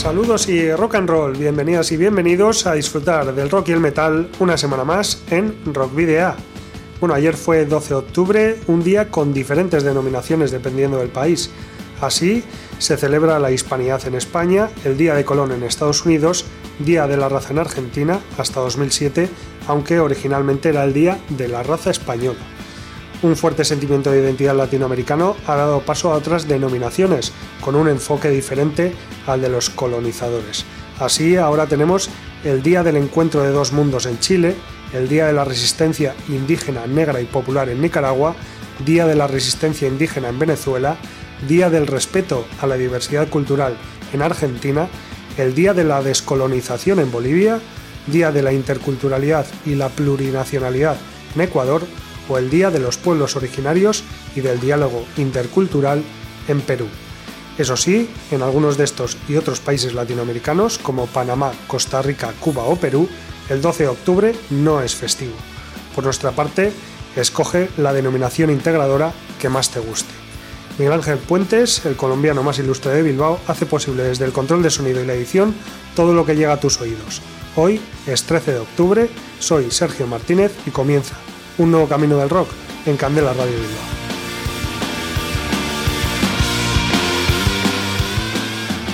Saludos y rock and roll, bienvenidas y bienvenidos a disfrutar del rock y el metal una semana más en Rock Video. Bueno, ayer fue 12 de octubre, un día con diferentes denominaciones dependiendo del país. Así se celebra la Hispanidad en España, el Día de Colón en Estados Unidos, Día de la Raza en Argentina hasta 2007, aunque originalmente era el Día de la Raza Española un fuerte sentimiento de identidad latinoamericano ha dado paso a otras denominaciones, con un enfoque diferente al de los colonizadores. Así, ahora tenemos el Día del Encuentro de Dos Mundos en Chile, el Día de la Resistencia Indígena Negra y Popular en Nicaragua, Día de la Resistencia Indígena en Venezuela, Día del Respeto a la Diversidad Cultural en Argentina, el Día de la Descolonización en Bolivia, Día de la Interculturalidad y la Plurinacionalidad en Ecuador, el Día de los Pueblos Originarios y del Diálogo Intercultural en Perú. Eso sí, en algunos de estos y otros países latinoamericanos, como Panamá, Costa Rica, Cuba o Perú, el 12 de octubre no es festivo. Por nuestra parte, escoge la denominación integradora que más te guste. Miguel Ángel Puentes, el colombiano más ilustre de Bilbao, hace posible desde el control de sonido y la edición todo lo que llega a tus oídos. Hoy es 13 de octubre, soy Sergio Martínez y comienza un nuevo camino del rock en Candela Radio Bilbao.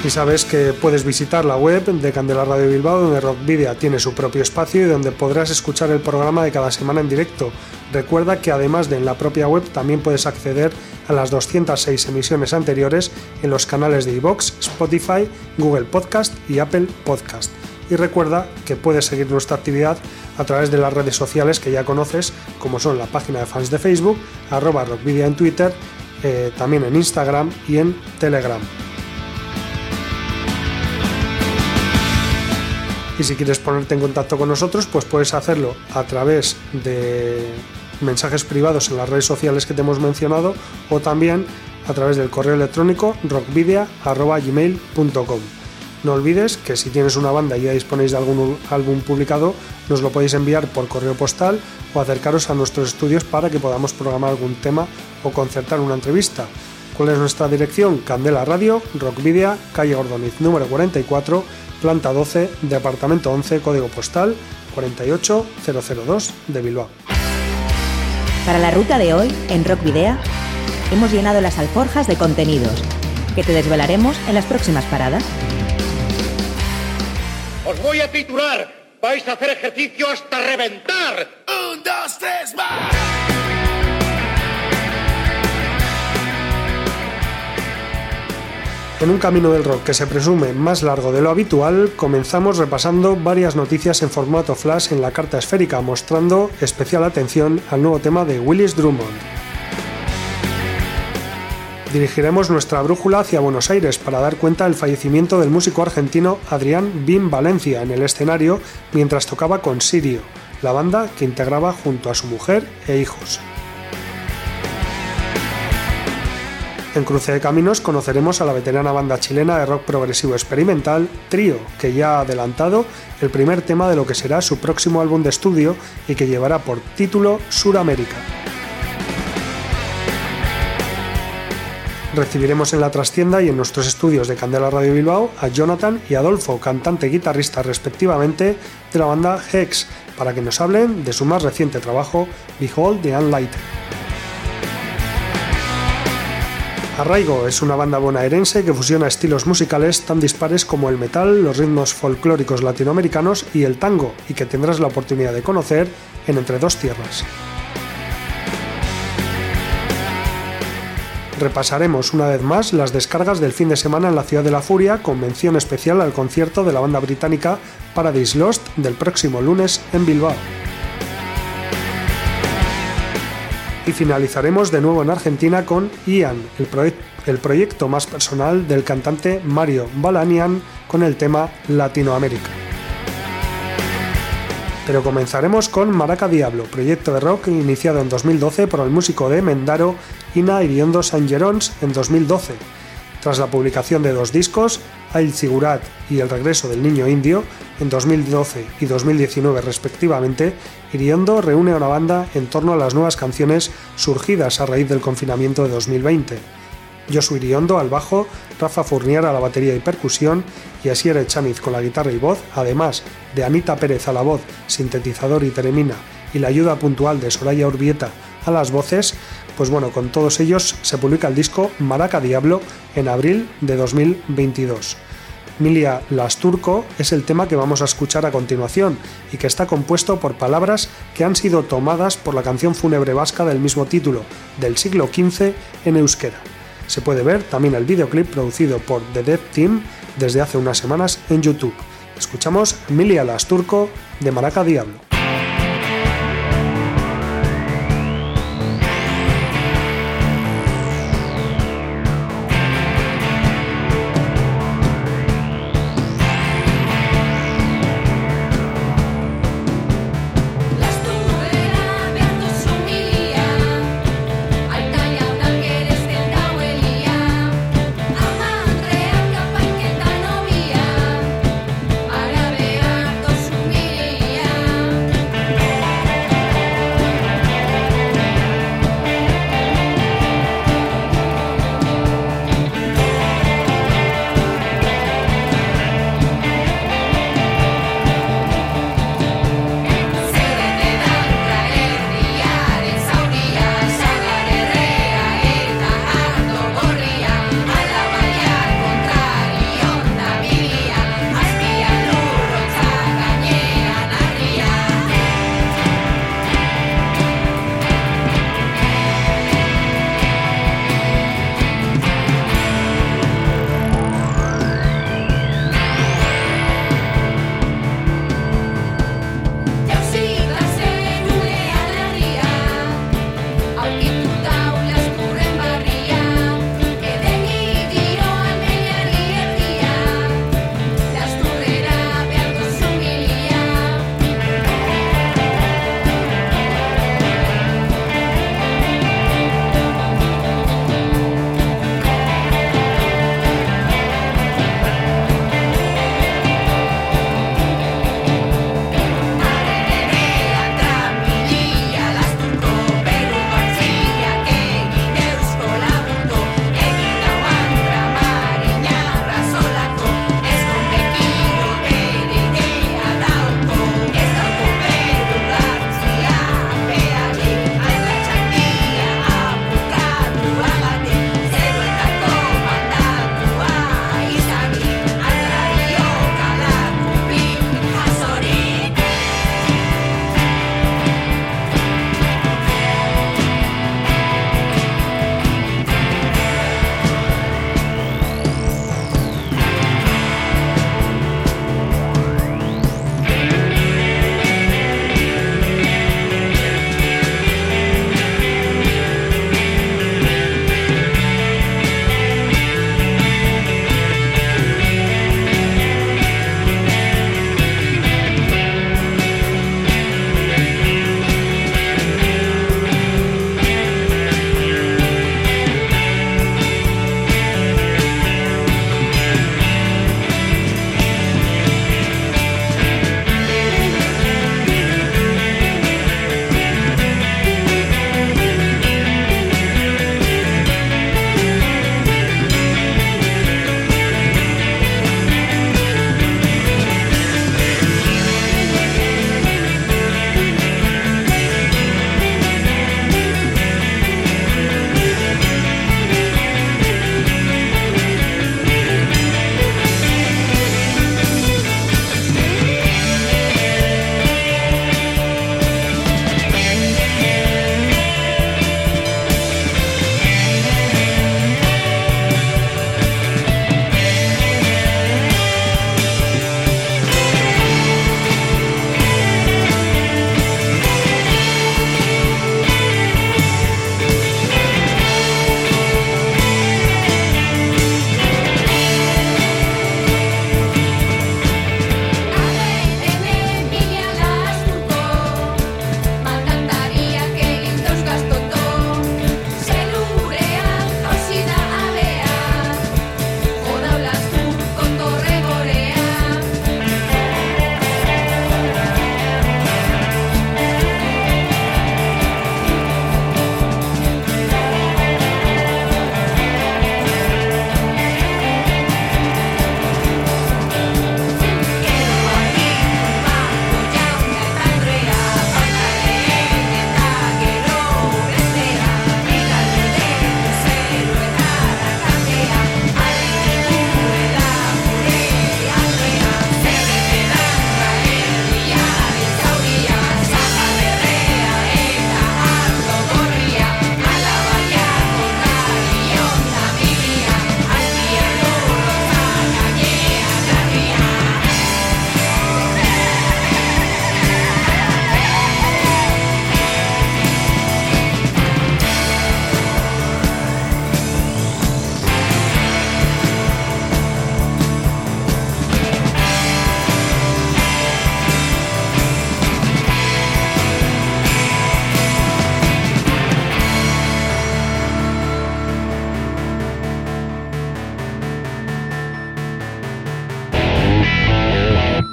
Y sabes que puedes visitar la web de Candela Radio Bilbao, donde Rock Video tiene su propio espacio y donde podrás escuchar el programa de cada semana en directo. Recuerda que además de en la propia web también puedes acceder a las 206 emisiones anteriores en los canales de iVoox, Spotify, Google Podcast y Apple Podcast. Y recuerda que puedes seguir nuestra actividad a través de las redes sociales que ya conoces, como son la página de fans de Facebook, arroba rockvidia en Twitter, eh, también en Instagram y en Telegram. Y si quieres ponerte en contacto con nosotros, pues puedes hacerlo a través de mensajes privados en las redes sociales que te hemos mencionado o también a través del correo electrónico rockvidia.gmail.com. No olvides que si tienes una banda y ya disponéis de algún álbum publicado, nos lo podéis enviar por correo postal o acercaros a nuestros estudios para que podamos programar algún tema o concertar una entrevista. ¿Cuál es nuestra dirección? Candela Radio, Rockvidia, calle Ordoniz número 44, planta 12, departamento 11, código postal 48002 de Bilbao. Para la ruta de hoy, en Rockvidea, hemos llenado las alforjas de contenidos que te desvelaremos en las próximas paradas. Os voy a titular. Vais a hacer ejercicio hasta reventar. Un, dos, tres, más. En un camino del rock que se presume más largo de lo habitual, comenzamos repasando varias noticias en formato flash en la carta esférica, mostrando especial atención al nuevo tema de Willis Drummond dirigiremos nuestra brújula hacia Buenos Aires para dar cuenta del fallecimiento del músico argentino Adrián Bim Valencia en el escenario mientras tocaba con Sirio, la banda que integraba junto a su mujer e hijos. En Cruce de Caminos conoceremos a la veterana banda chilena de rock progresivo experimental Trío, que ya ha adelantado el primer tema de lo que será su próximo álbum de estudio y que llevará por título Suramérica. Recibiremos en la trastienda y en nuestros estudios de Candela Radio Bilbao a Jonathan y Adolfo, cantante y guitarrista respectivamente de la banda Hex, para que nos hablen de su más reciente trabajo, Behold the Unlight. Arraigo es una banda bonaerense que fusiona estilos musicales tan dispares como el metal, los ritmos folclóricos latinoamericanos y el tango, y que tendrás la oportunidad de conocer en Entre Dos Tierras. Repasaremos una vez más las descargas del fin de semana en la Ciudad de la Furia con mención especial al concierto de la banda británica Paradise Lost del próximo lunes en Bilbao. Y finalizaremos de nuevo en Argentina con Ian, el, el proyecto más personal del cantante Mario Balanian con el tema Latinoamérica. Pero comenzaremos con Maraca Diablo, proyecto de rock iniciado en 2012 por el músico de Mendaro Ina Iriondo San Gerons en 2012. Tras la publicación de dos discos, El Sigurat y El regreso del niño indio, en 2012 y 2019 respectivamente, Iriondo reúne a una banda en torno a las nuevas canciones surgidas a raíz del confinamiento de 2020. Josu Iriondo al bajo, Rafa Fournier a la batería y percusión y Asier Echaniz con la guitarra y voz, además de Anita Pérez a la voz, sintetizador y teremina y la ayuda puntual de Soraya Urbieta a las voces, pues bueno, con todos ellos se publica el disco Maraca Diablo en abril de 2022. Milia Lasturco es el tema que vamos a escuchar a continuación y que está compuesto por palabras que han sido tomadas por la canción fúnebre vasca del mismo título, del siglo XV en euskera. Se puede ver también el videoclip producido por The Dead Team desde hace unas semanas en YouTube. Escuchamos Milia Lasturco de Maraca Diablo.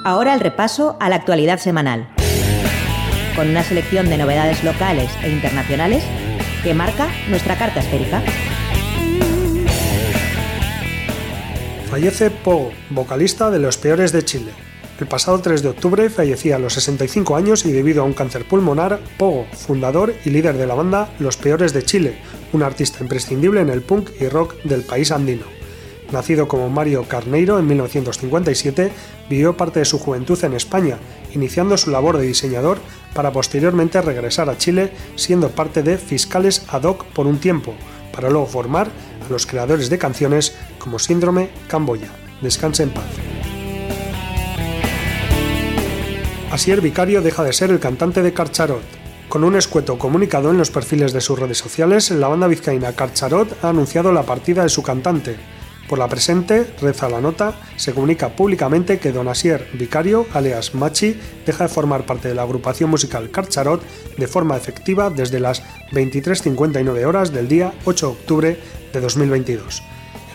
Ahora el repaso a la actualidad semanal, con una selección de novedades locales e internacionales que marca nuestra carta esférica. Fallece Pogo, vocalista de Los Peores de Chile. El pasado 3 de octubre fallecía a los 65 años y debido a un cáncer pulmonar, Pogo, fundador y líder de la banda Los Peores de Chile, un artista imprescindible en el punk y rock del país andino. Nacido como Mario Carneiro en 1957, vivió parte de su juventud en España, iniciando su labor de diseñador para posteriormente regresar a Chile siendo parte de Fiscales Ad hoc por un tiempo, para luego formar a los creadores de canciones como Síndrome Camboya. Descanse en paz. Asier Vicario deja de ser el cantante de Carcharot. Con un escueto comunicado en los perfiles de sus redes sociales, la banda vizcaína Carcharot ha anunciado la partida de su cantante, por la presente, reza la nota, se comunica públicamente que Don Asier Vicario, alias Machi, deja de formar parte de la agrupación musical Carcharot de forma efectiva desde las 23.59 horas del día 8 de octubre de 2022.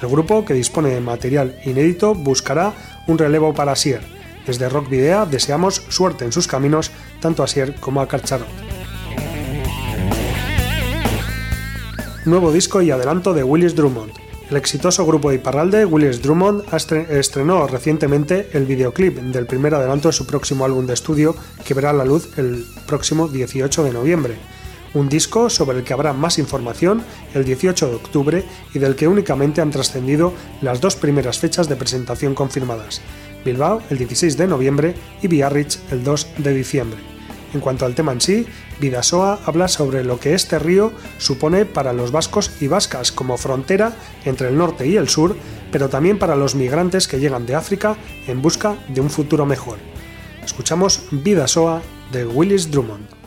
El grupo, que dispone de material inédito, buscará un relevo para Asier. Desde Rock Video deseamos suerte en sus caminos tanto a Asier como a Carcharot. Nuevo disco y adelanto de Willis Drummond. El exitoso grupo de Iparralde, Willis Drummond, estrenó recientemente el videoclip del primer adelanto de su próximo álbum de estudio que verá la luz el próximo 18 de noviembre. Un disco sobre el que habrá más información el 18 de octubre y del que únicamente han trascendido las dos primeras fechas de presentación confirmadas, Bilbao el 16 de noviembre y Biarritz el 2 de diciembre. En cuanto al tema en sí, Vidasoa habla sobre lo que este río supone para los vascos y vascas como frontera entre el norte y el sur, pero también para los migrantes que llegan de África en busca de un futuro mejor. Escuchamos Vidasoa de Willis Drummond.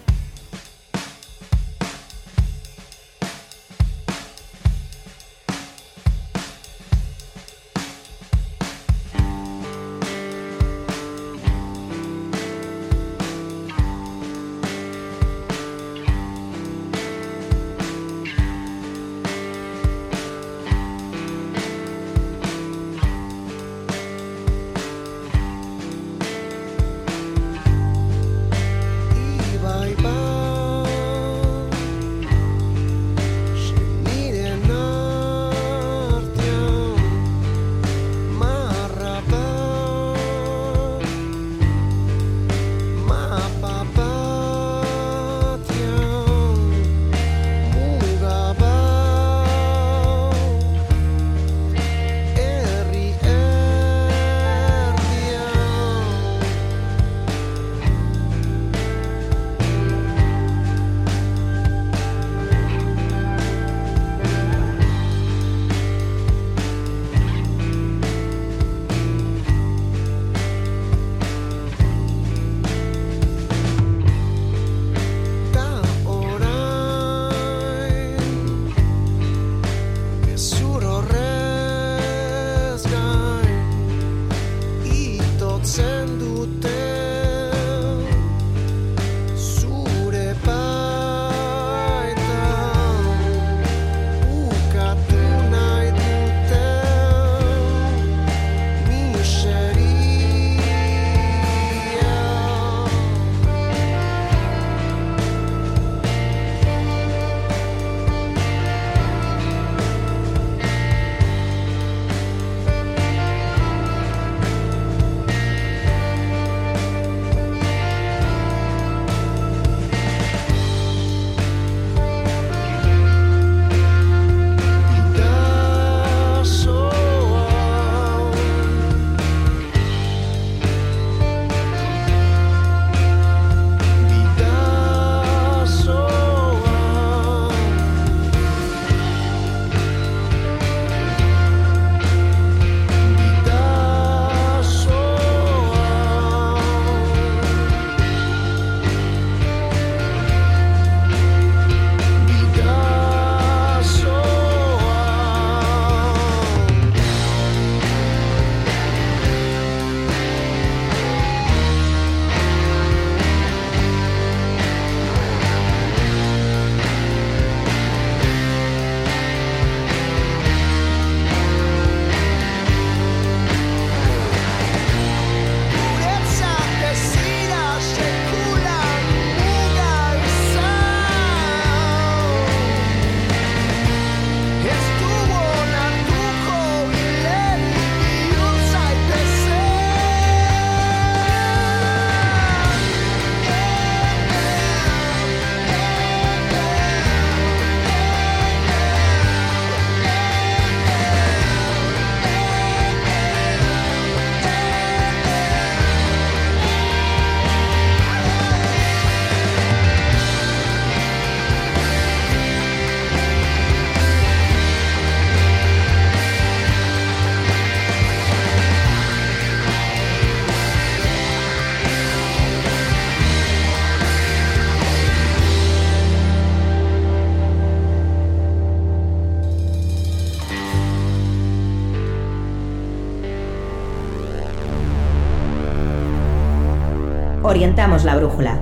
La brújula,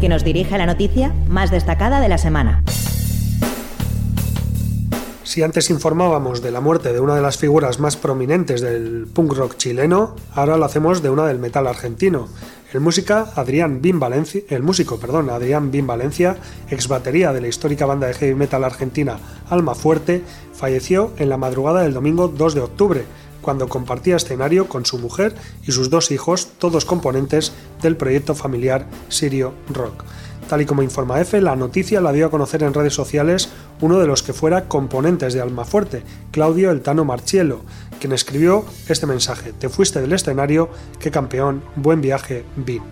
que nos dirige a la noticia más destacada de la semana. Si antes informábamos de la muerte de una de las figuras más prominentes del punk rock chileno, ahora lo hacemos de una del metal argentino. El, música Adrián Bin el músico perdón, Adrián Bin Valencia, ex batería de la histórica banda de heavy metal argentina Alma Fuerte, falleció en la madrugada del domingo 2 de octubre, cuando compartía escenario con su mujer y sus dos hijos, todos componentes del proyecto familiar Sirio Rock. Tal y como informa EFE, la noticia la dio a conocer en redes sociales uno de los que fuera componentes de Almafuerte, Claudio El Tano Marchielo, quien escribió este mensaje: Te fuiste del escenario, qué campeón, buen viaje, Vin.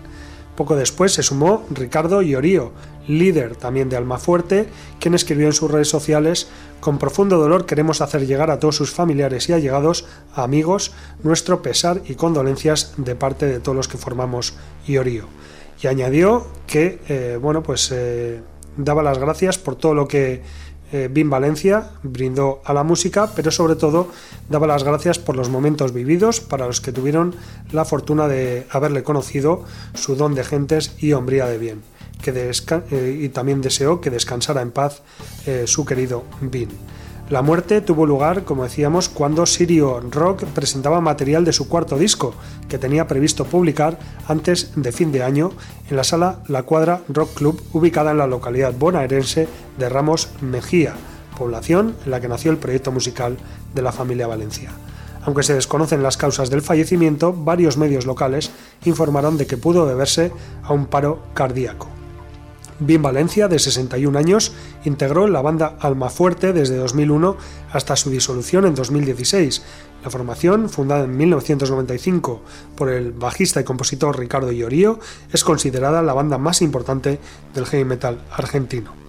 Poco después se sumó Ricardo Iorio, líder también de Almafuerte, quien escribió en sus redes sociales Con profundo dolor queremos hacer llegar a todos sus familiares y allegados, amigos, nuestro pesar y condolencias de parte de todos los que formamos Iorio y añadió que eh, bueno pues eh, daba las gracias por todo lo que eh, Valencia brindó a la música, pero sobre todo daba las gracias por los momentos vividos para los que tuvieron la fortuna de haberle conocido su don de gentes y hombría de bien. Que y también deseó que descansara en paz su querido Bim. La muerte tuvo lugar, como decíamos, cuando Sirio Rock presentaba material de su cuarto disco, que tenía previsto publicar antes de fin de año en la sala La Cuadra Rock Club, ubicada en la localidad bonaerense de Ramos Mejía, población en la que nació el proyecto musical de la familia Valencia. Aunque se desconocen las causas del fallecimiento, varios medios locales informaron de que pudo deberse a un paro cardíaco. Bien Valencia, de 61 años, integró la banda Almafuerte desde 2001 hasta su disolución en 2016. La formación, fundada en 1995 por el bajista y compositor Ricardo Iorio, es considerada la banda más importante del heavy metal argentino.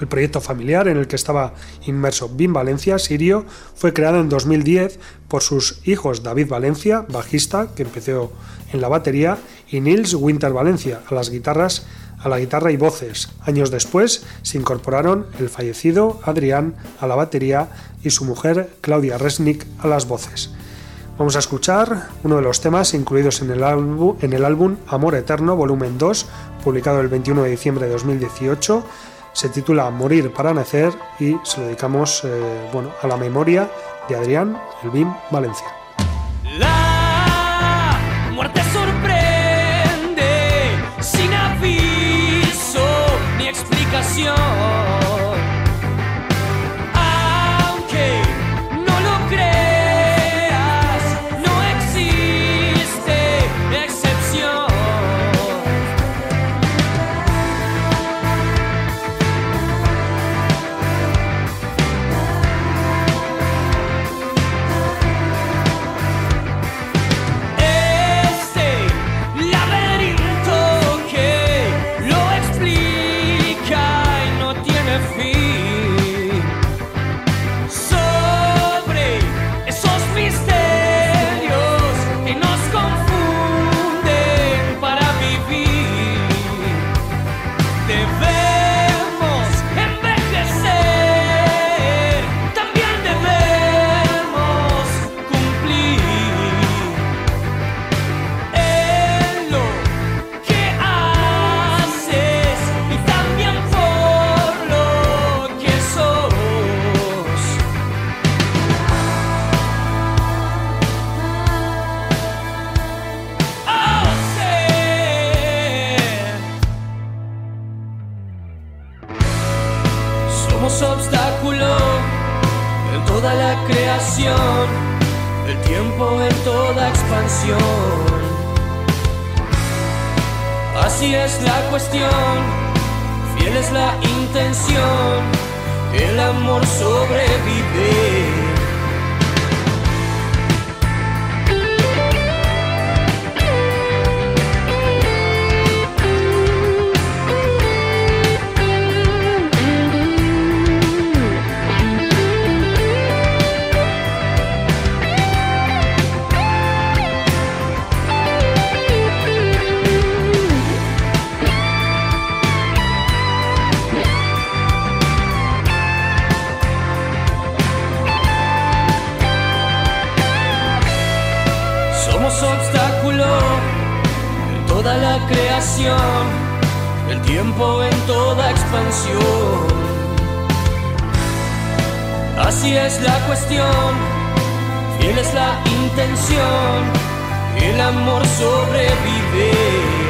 El proyecto familiar en el que estaba inmerso Bim Valencia, sirio, fue creado en 2010 por sus hijos David Valencia, bajista, que empezó en la batería, y Nils Winter Valencia, a las guitarras a la guitarra y voces. Años después se incorporaron el fallecido Adrián a la batería y su mujer Claudia Resnick a las voces. Vamos a escuchar uno de los temas incluidos en el, álbum, Amor Eterno, volumen 2, publicado el 21 de diciembre de 2018. Se titula Morir para Nacer y se lo dedicamos eh, bueno, a la memoria de Adrián Elvin Valencia. La Aunque Así es la cuestión, fiel es la intención, el amor sobrevive. La creación, el tiempo en toda expansión. Así es la cuestión, fiel es la intención, el amor sobrevive.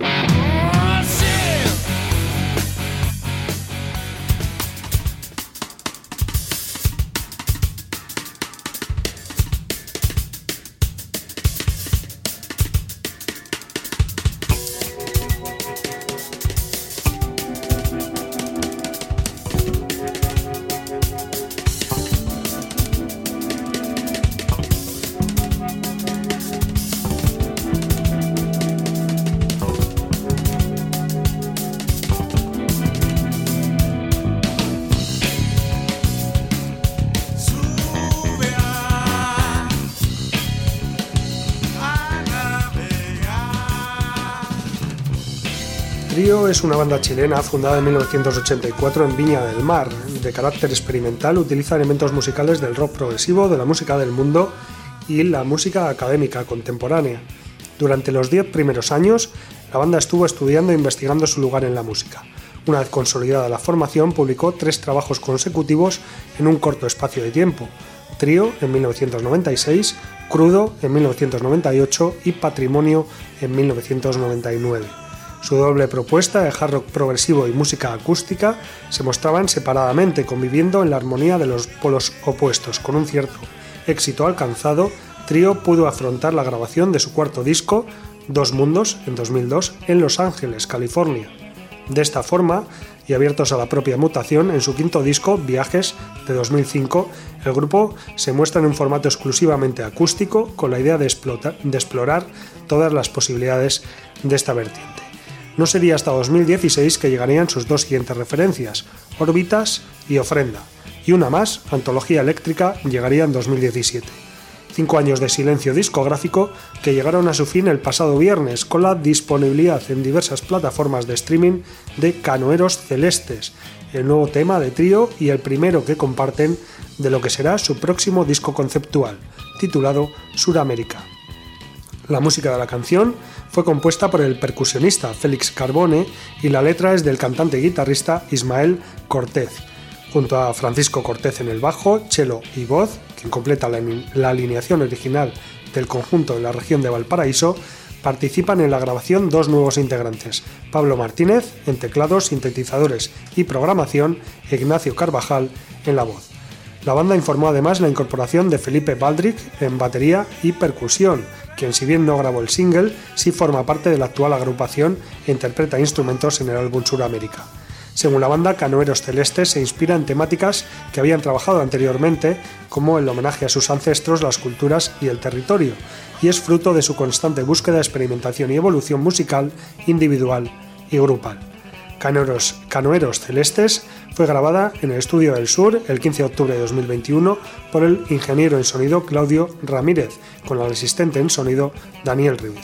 es una banda chilena fundada en 1984 en Viña del Mar. De carácter experimental, utiliza elementos musicales del rock progresivo, de la música del mundo y la música académica contemporánea. Durante los diez primeros años, la banda estuvo estudiando e investigando su lugar en la música. Una vez consolidada la formación, publicó tres trabajos consecutivos en un corto espacio de tiempo. Trío en 1996, Crudo en 1998 y Patrimonio en 1999. Su doble propuesta de hard rock progresivo y música acústica se mostraban separadamente, conviviendo en la armonía de los polos opuestos. Con un cierto éxito alcanzado, Trio pudo afrontar la grabación de su cuarto disco, Dos Mundos, en 2002, en Los Ángeles, California. De esta forma, y abiertos a la propia mutación, en su quinto disco, Viajes, de 2005, el grupo se muestra en un formato exclusivamente acústico, con la idea de, de explorar todas las posibilidades de esta vertiente. No sería hasta 2016 que llegarían sus dos siguientes referencias, Órbitas y Ofrenda, y una más, Antología Eléctrica, llegaría en 2017. Cinco años de silencio discográfico que llegaron a su fin el pasado viernes con la disponibilidad en diversas plataformas de streaming de Canoeros Celestes, el nuevo tema de trío y el primero que comparten de lo que será su próximo disco conceptual, titulado Suramérica. La música de la canción fue compuesta por el percusionista Félix Carbone y la letra es del cantante y guitarrista Ismael Cortez, junto a Francisco Cortez en el bajo, cello y voz, quien completa la, alineación original del conjunto en la región de Valparaíso, participan en la grabación dos nuevos integrantes, Pablo Martínez en teclados, sintetizadores y programación, Ignacio Carvajal en la voz. La banda informó además la incorporación de Felipe Baldric en batería y percusión, quien si bien no grabó el single, sí forma parte de la actual agrupación e interpreta instrumentos en el álbum Suramérica. Según la banda, Canoeros Celestes se inspira en temáticas que habían trabajado anteriormente, como el homenaje a sus ancestros, las culturas y el territorio, y es fruto de su constante búsqueda, experimentación y evolución musical, individual y grupal. Canoeros, Celestes fue grabada en el Estudio del Sur el 15 de octubre de 2021 por el ingeniero en sonido Claudio Ramírez, con el asistente en sonido Daniel Ruiz.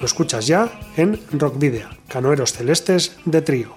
Lo escuchas ya en Rock Video, Canoeros Celestes de Trío.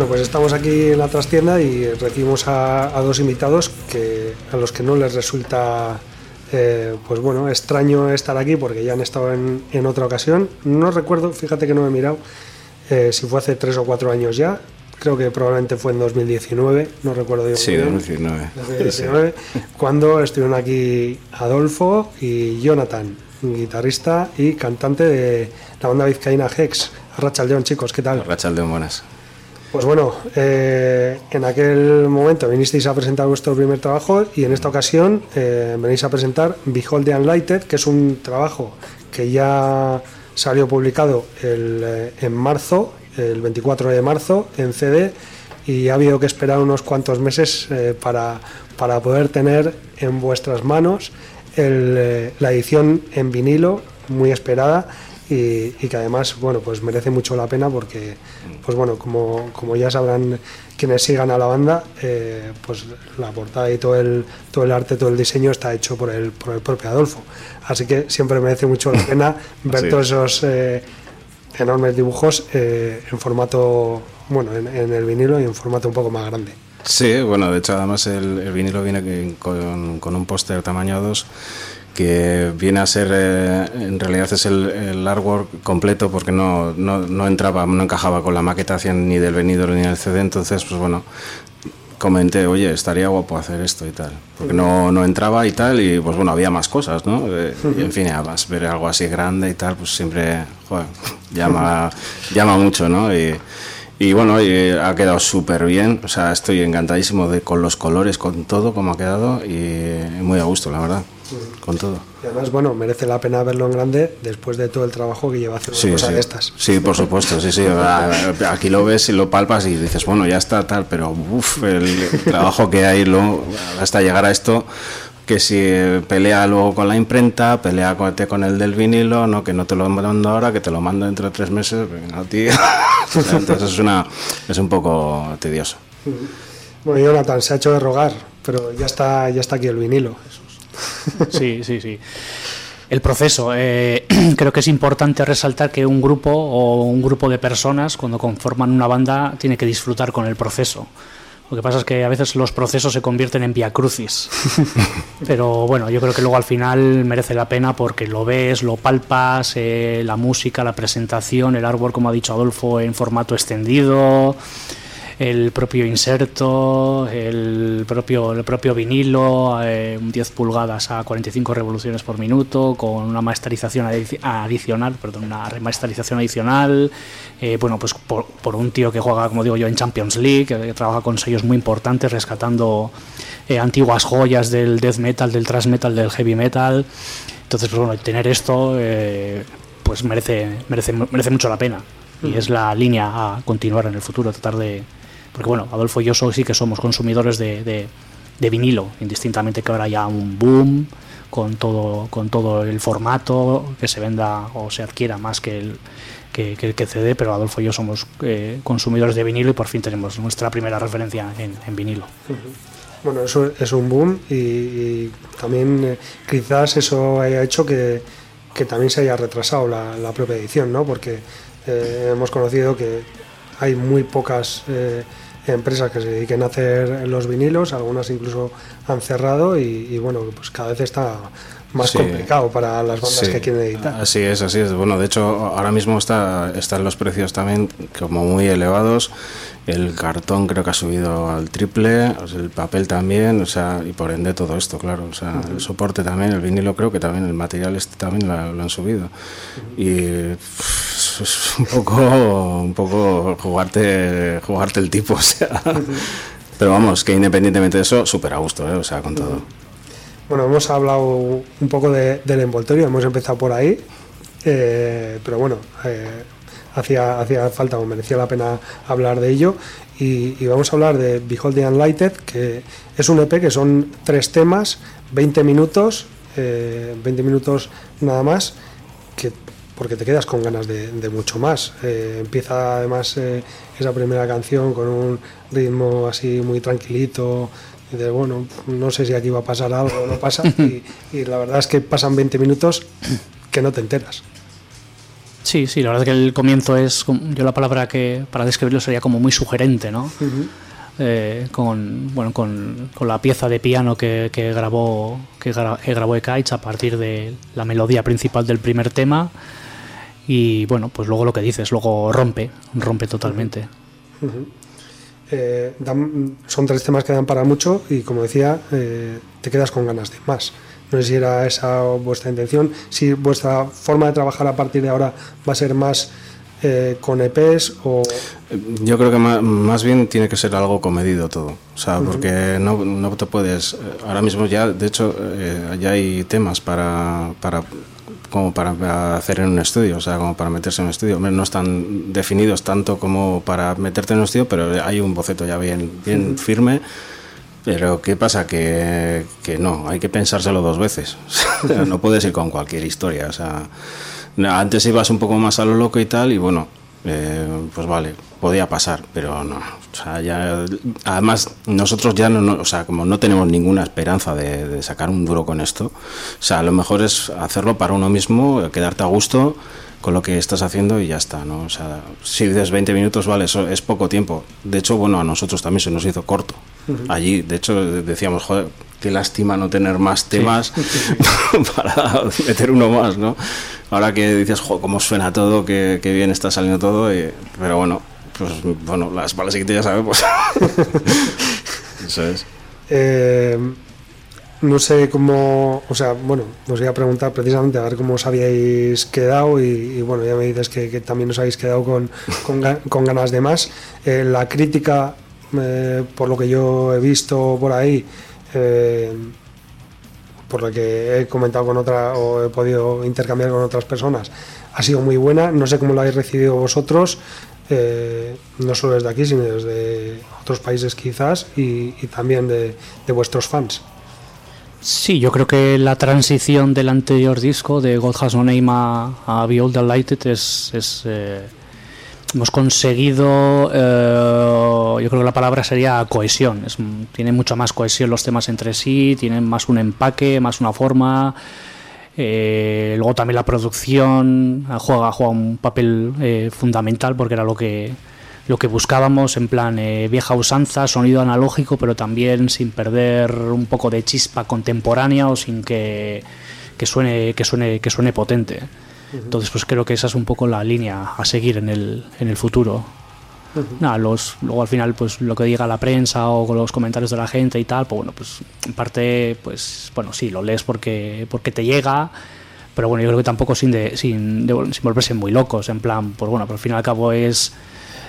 Bueno, pues estamos aquí en la trastienda y recibimos a, dos invitados que a los que no les resulta eh, pues bueno, extraño estar aquí porque ya han estado en, otra ocasión. No recuerdo, fíjate que no me he mirado eh, si fue hace tres o cuatro años ya. Creo que probablemente fue en 2019, no recuerdo bien. Sí, 2019. 2019 cuando estuvieron aquí Adolfo y Jonathan, guitarrista y cantante de la banda vizcaína Hex. Rachaldeón, chicos, ¿qué tal? Rachaldeón, buenas. Pues bueno, eh, en aquel momento vinisteis a presentar vuestro primer trabajo y en esta ocasión eh, venís a presentar Behold the Unlighted, que es un trabajo que ya salió publicado eh, en marzo, el 24 de marzo, en CD y ha habido que esperar unos cuantos meses para, para, poder tener en vuestras manos la edición en vinilo muy esperada y, que además bueno pues merece mucho la pena porque pues bueno como, como ya sabrán quienes sigan a la banda eh, pues la portada y todo el todo el arte todo el diseño está hecho por el, por el propio Adolfo. Así que siempre merece mucho la pena ver todos esos eh, enormes dibujos eh, en formato bueno en, el vinilo y en formato un poco más grande. Sí, bueno, de hecho además el, vinilo viene con, con un póster tamaño 2 que viene a ser, eh, en realidad es el, el, artwork completo porque no, no, no, entraba, no encajaba con la maquetación ni del venidor ni del CD, entonces pues bueno, comenté, oye, estaría guapo hacer esto y tal, porque no, no entraba y tal, y pues bueno, había más cosas, ¿no? Eh, y en fin, además ver algo así grande y tal, pues siempre, joder, llama, llama mucho, ¿no? Y, y bueno, ha quedado súper bien, o sea, estoy encantadísimo de, con los colores, con todo como ha quedado y muy a gusto, la verdad, con todo. Y además, bueno, merece la pena verlo en grande después de todo el trabajo que lleva haciendo sí, cosas sí. de estas. Sí, por supuesto, sí, sí. Aquí lo ves y lo palpas y dices, bueno, ya está tal, pero uff, el trabajo que hay luego, hasta llegar a esto, que si pelea luego con la imprenta, pelea con, el del vinilo, no que no te lo mando ahora, que te lo mando dentro de tres meses, a ti. Entonces es, una, es un poco tedioso. Bueno, Jonathan, se ha hecho de rogar, pero ya está, ya está aquí el vinilo. Sí, sí, sí. El proceso. Eh, creo que es importante resaltar que un grupo o un grupo de personas, cuando conforman una banda, tiene que disfrutar con el proceso. Lo que pasa es que a veces los procesos se convierten en via crucis. Pero bueno, yo creo que luego al final merece la pena porque lo ves, lo palpas, eh, la música, la presentación, el artwork, como ha dicho Adolfo, en formato extendido el propio inserto, el propio, el propio vinilo, eh, 10 pulgadas a 45 revoluciones por minuto, con una masterización adicional, perdón, una remasterización adicional, eh, bueno, pues por, un tío que juega, como digo yo, en Champions League, que, trabaja con sellos muy importantes, rescatando eh, antiguas joyas del death metal, del thrash metal, del heavy metal. Entonces, pues bueno, tener esto, eh, pues merece, merece, merece mucho la pena. Y es la línea a continuar en el futuro, tratar de, porque bueno, Adolfo y yo sí que somos consumidores de, vinilo, indistintamente que ahora haya un boom con todo, con todo el formato que se venda o se adquiera más que el, que, que, CD, pero Adolfo y yo somos eh, consumidores de vinilo y por fin tenemos nuestra primera referencia en, vinilo. Bueno, eso es un boom y, también eh, quizás eso haya hecho que, también se haya retrasado la, propia edición, ¿no? Porque eh, hemos conocido que hay muy pocas empresas que se dediquen a hacer los vinilos, algunas incluso han cerrado y, bueno, pues cada vez está más complicado para las bandas que quieren editar. Así es, así es. Bueno, de hecho, ahora mismo está, están los precios también como muy elevados. El cartón creo que ha subido al triple, el papel también, o sea, y por ende todo esto, claro. O sea, el soporte también, el vinilo creo que también, el material este también lo, han subido. Y es un poco, un poco jugarte, jugarte el tipo, o sea. Pero vamos, que independientemente de eso, súper a gusto, ¿eh? o sea, con todo. Bueno, hemos hablado un poco del envoltorio, hemos empezado por ahí, eh, pero bueno, eh, hacía, hacía falta o merecía la pena hablar de ello. Y, vamos a hablar de Behold the Unlighted, que es un EP que son tres temas, 20 minutos, 20 eh, minutos nada más, porque te quedas con ganas de, mucho más. empieza además esa primera canción con un ritmo así muy tranquilito, y de, bueno, no sé si aquí va a pasar algo o no pasa. y, la verdad es que pasan 20 minutos que no te enteras. Sí, sí, la verdad es que el comienzo es, yo la palabra que para describirlo sería como muy sugerente, ¿no? Eh, con, bueno, con, con, la pieza de piano que, que grabó que, grabó Ekaich a partir de la melodía principal del primer tema y bueno, pues luego lo que dices, luego rompe, rompe totalmente. Eh, son tres temas que dan para mucho y como decía, eh, te quedas con ganas de más. No sé si era esa vuestra intención, si vuestra forma de trabajar a partir de ahora va a ser más eh, con EPs o... Yo creo que más, bien tiene que ser algo comedido todo, o sea, porque no, no, te puedes... Ahora mismo ya, de hecho, ya hay temas para, para como para hacer en un estudio, o sea, como para meterse en un estudio. No están definidos tanto como para meterte en un estudio, pero hay un boceto ya bien, bien firme. Pero ¿qué pasa? Que, que, no, hay que pensárselo dos veces. no puedes ir con cualquier historia. O sea, antes ibas un poco más a lo loco y tal, y bueno, eh, pues vale, podía pasar, pero no. O sea, ya, además, nosotros ya no, o sea, como no tenemos ninguna esperanza de, sacar un duro con esto, o sea, lo mejor es hacerlo para uno mismo, quedarte a gusto con lo que estás haciendo y ya está, ¿no? O sea, si dices 20 minutos, vale, eso es poco tiempo. De hecho, bueno, a nosotros también se nos hizo corto. Allí, de hecho, decíamos, joder, qué lástima no tener más temas para meter uno más, ¿no? Ahora que dices, joder, cómo suena todo, qué, bien está saliendo todo, pero bueno, pues bueno, las balas que ya sabemos. Eso es. Eh, no sé cómo, o sea, bueno, os voy a preguntar precisamente a ver cómo os habíais quedado y, bueno, ya me dices que, también os habéis quedado con, con, ganas de más. Eh, la crítica, eh, por lo que yo he visto por ahí, eh, por lo que he comentado con otra o he podido intercambiar con otras personas, ha sido muy buena. No sé cómo lo habéis recibido vosotros, no solo desde aquí, sino desde otros países quizás y, también de vuestros fans. Sí, yo creo que la transición del anterior disco de God Has No Name a, Behold the Lighted es, es eh, hemos conseguido, eh, yo creo que la palabra sería cohesión. Es, tiene mucha más cohesión los temas entre sí, tienen más un empaque, más una forma. Eh, luego también la producción juega, juega un papel fundamental porque era lo que lo que buscábamos en plan eh, vieja usanza, sonido analógico, pero también sin perder un poco de chispa contemporánea o sin que, suene, que suene, que suene potente. Entonces, pues creo que esa es un poco la línea a seguir en el, en el futuro. Nada, los, luego al final, pues lo que diga la prensa o con los comentarios de la gente y tal, pues bueno, pues en parte, pues bueno, sí, lo lees porque, porque te llega, pero bueno, yo creo que tampoco sin, de, sin, sin volverse muy locos, en plan, pues bueno, pero al fin y al cabo es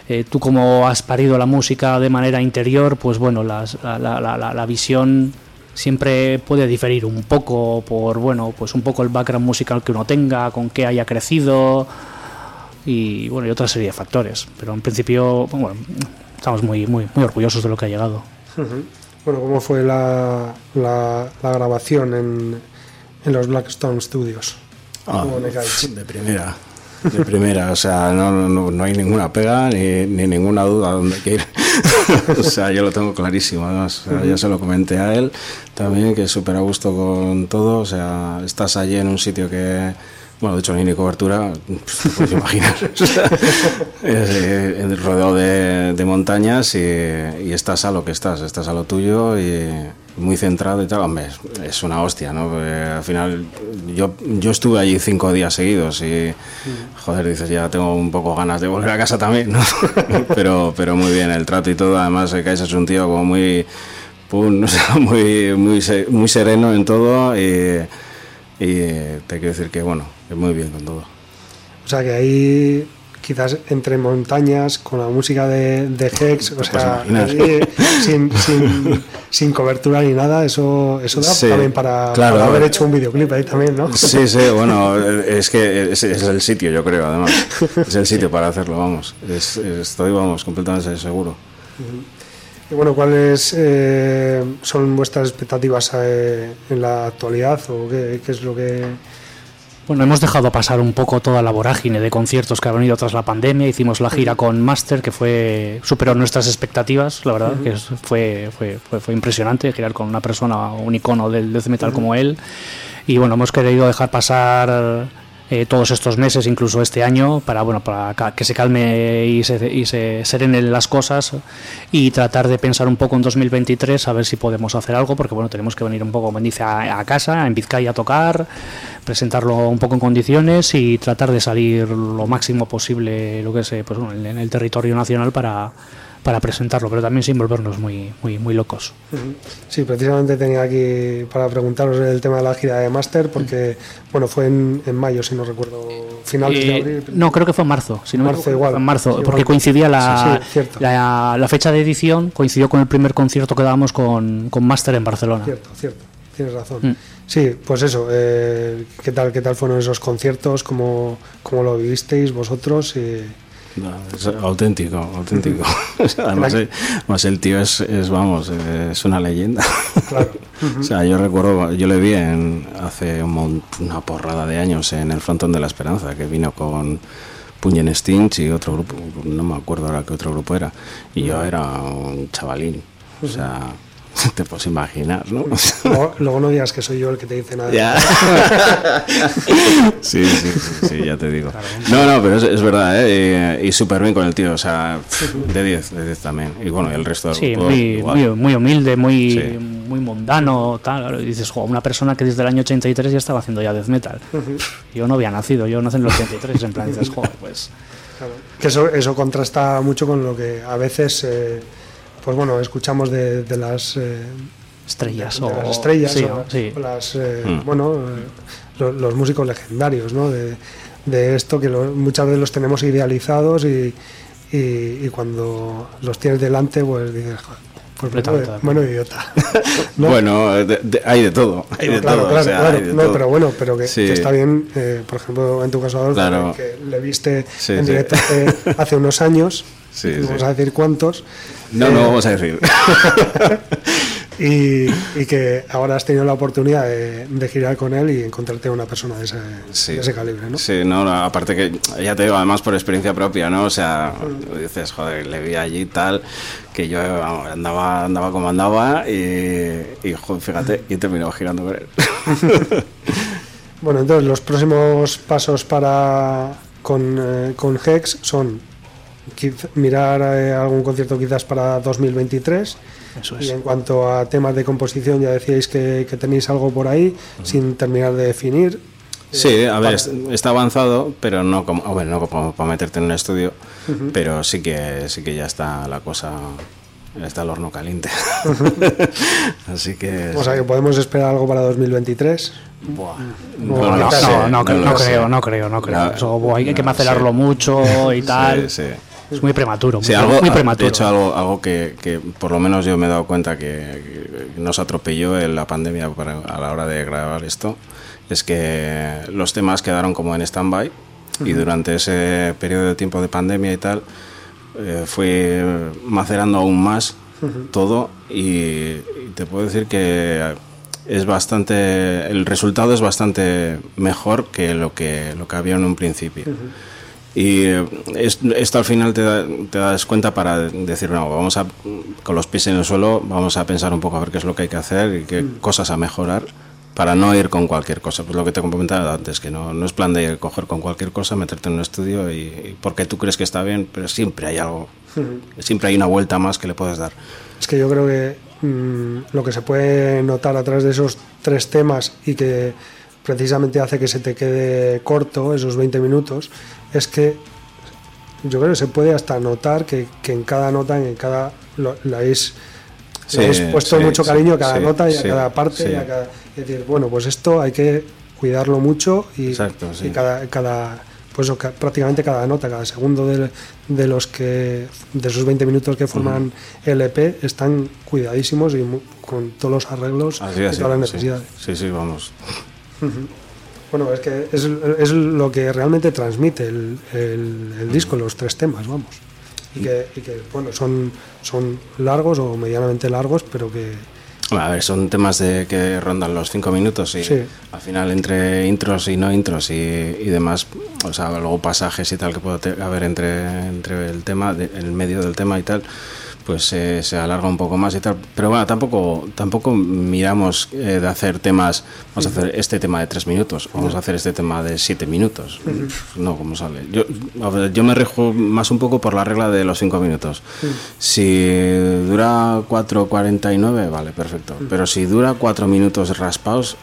eh, tú como has parido la música de manera interior, pues bueno, la, la, visión siempre puede diferir un poco por, bueno, pues un poco el background musical que uno tenga, con qué haya crecido y bueno, y otra serie de factores. Pero en principio, bueno, estamos muy, muy, muy orgullosos de lo que ha llegado. Bueno, ¿cómo fue la, la, grabación en, en los Blackstone Studios? Ah, de primera de primera, o sea, no, no, hay ninguna pega ni, ni ninguna duda a dónde hay que ir. o sea, yo lo tengo clarísimo, además, ya se lo comenté a él también, que es súper a gusto con todo, o sea, estás allí en un sitio que Bueno, de hecho, ni cobertura, pues, puedes imaginar. eh, rodeado de, de montañas y, y, estás a lo que estás, estás a lo tuyo y muy centrado y tal. Hombre, es, una hostia, ¿no? Porque al final, yo, yo estuve allí cinco días seguidos y, joder, dices, ya tengo un poco ganas de volver a casa también, ¿no? pero, pero muy bien, el trato y todo. Además, Kais es un tío como muy, pum, muy, muy, muy sereno en todo y, y te quiero decir que, bueno, muy bien con todo. O sea que ahí quizás entre montañas con la música de, de Hex, o sea, ahí, sin, sin, sin, cobertura ni nada, eso, eso da sí, también para, claro, para, haber hecho un videoclip ahí también, ¿no? Sí, sí, bueno, es que es, es el sitio, yo creo, además. Es el sitio para hacerlo, vamos. Es, estoy, vamos, completamente seguro. Y bueno, ¿cuáles eh, son vuestras expectativas eh, en la actualidad o qué, qué es lo que bueno, hemos dejado pasar un poco toda la vorágine de conciertos que ha venido tras la pandemia. Hicimos la gira con Master, que fue superó nuestras expectativas, la verdad, uh -huh. que fue, fue, fue, fue, impresionante girar con una persona, un icono del death metal uh -huh. como él. Y bueno, hemos querido dejar pasar eh, todos estos meses, incluso este año, para bueno para que se calme y se, y se serenen las cosas y tratar de pensar un poco en 2023 a ver si podemos hacer algo, porque bueno tenemos que venir un poco, como dice, a, a casa, en Vizcaya a tocar, presentarlo un poco en condiciones y tratar de salir lo máximo posible, lo que sé, pues bueno, en el territorio nacional para para presentarlo, pero también sin volvernos muy, muy, muy locos. Sí, precisamente tenía aquí para preguntaros el tema de la gira de Master, porque bueno, fue en, en mayo, si no recuerdo, finales eh, de abril. No, creo que fue en marzo, si no marzo me igual. en marzo, Sí, porque coincidía la, Sí, sí, cierto. la, la, fecha de edición, coincidió con el primer concierto que dábamos con, con Master en Barcelona. Cierto, cierto, tienes razón. Mm. Sí, pues eso, eh, ¿qué, tal, ¿qué tal fueron esos conciertos? ¿Cómo, cómo lo vivisteis vosotros? Y... No, es auténtico, auténtico. además, eh, el tío es, es vamos, eh, es una leyenda. Claro. o sea, yo recuerdo, yo le vi en, hace un, una porrada de años en el Frontón de la Esperanza, que vino con Punyen Stinch y otro grupo, no me acuerdo ahora qué otro grupo era, y yo era un chavalín. O sea, te puedes imaginar, ¿no? Luego, luego, no digas que soy yo el que te dice nada. Ya. sí, sí, sí, sí, ya te digo. No, no, pero es, es verdad, ¿eh? Y, y súper bien con el tío, o sea, de 10, de 10 también. Y bueno, el resto Sí, muy, muy, muy humilde, muy, Sí. muy mundano, tal. Y dices, jo, una persona que desde el año 83 ya estaba haciendo ya death metal. Yo no había nacido, yo nací en el 83, en plan, dices, joder, pues... Claro. Que eso, eso contrasta mucho con lo que a veces, eh, pues bueno, escuchamos de, de las... Eh, Estrellas, de, de o- las estrellas sí, o, sí. o las eh, Mm. bueno eh, lo- los, músicos legendarios ¿no? de, de esto que lo- muchas veces los tenemos idealizados y, y, y cuando los tienes delante pues dices "Joder, pues bueno, bueno idiota ¿no? Bueno, de- de- hay de todo, hay de claro, todo. claro, o sea, claro. hay de No, todo. pero bueno, pero que, Sí. que está bien, eh, por ejemplo, en tu caso, Adolfo, Claro. que, le viste Sí, en sí. directo hace, hace unos años, vamos sí. a decir cuántos, No, eh, no vamos a decir. y, y que ahora has tenido la oportunidad de, de girar con él y encontrarte una persona de ese, Sí. de ese calibre, ¿no? Sí, no, no, aparte que ya te digo, además por experiencia propia, ¿no? O sea, dices, joder, le vi allí tal, que yo vamos, andaba, andaba como andaba y, y joder, fíjate, y he terminado girando con él. Bueno, entonces los próximos pasos para con, eh, con Hex son mirar eh, algún concierto quizás para 2023 Eso y es. en cuanto a temas de composición ya decíais que, que tenéis algo por ahí sin terminar de definir. Sí, a ver, está avanzado, pero no como, bueno, no como para meterte en un estudio, pero sí que, sí que ya está la cosa, está el horno caliente. Así que... O sea que podemos esperar algo para 2023. Buah, No, No, no, no, no, creo, no creo, no creo. Eso, buah, hay, que sí. mucho y tal. Sí, sí. Es muy prematuro, muy, Sí, algo, muy prematuro. de hecho algo, algo que, que por lo menos yo me he dado cuenta que, nos atropelló en la pandemia para- a la hora de grabar esto, es que los temas quedaron como en stand-by y durante ese periodo de tiempo de pandemia y tal eh, fue macerando aún más todo y, y te puedo decir que es bastante el resultado es bastante mejor que lo que lo que había en un principio y es- esto al final te, da- te das cuenta para decir, no, vamos a, con los pies en el suelo, vamos a pensar un poco a ver qué es lo que hay que hacer y qué cosas a mejorar para no ir con cualquier cosa. Pues lo que te comentaba antes, que no, no es plan de coger con cualquier cosa, meterte en un estudio y, porque tú crees que está bien, pero siempre hay algo, siempre hay una vuelta más que le puedes dar. Es que yo creo que mm, lo que se puede notar a través de esos tres temas y que precisamente hace que se te quede corto esos 20 minutos es que yo creo que se puede hasta notar que, que en cada nota, en cada lo, la habéis, puesto mucho cariño a cada nota y a cada parte. Y es decir, bueno, pues esto hay que cuidarlo mucho y, y cada, cada pues prácticamente cada nota, cada segundo de, de, los que de esos 20 minutos que forman el EP están cuidadísimos y con todos los arreglos y todas las necesidades. Sí, sí, vamos. Bueno, es que es, es, lo que realmente transmite el, el, disco, los tres temas, vamos. Y que, y que, bueno, son, son largos o medianamente largos, pero que, a ver, son temas de que rondan los cinco minutos y al final entre intros y no intros y, y, demás, o sea, luego pasajes y tal que puede haber entre, entre el tema, el medio del tema y tal, pues se alarga un poco más y tal. Pero bueno, tampoco, tampoco miramos eh, de hacer temas, vamos a hacer este tema de tres minutos, vamos a hacer este tema de siete minutos. No, como sale. Yo, yo me rijo más un poco por la regla de los cinco minutos. Si dura 4.49, vale, perfecto. Pero si dura cuatro minutos raspados,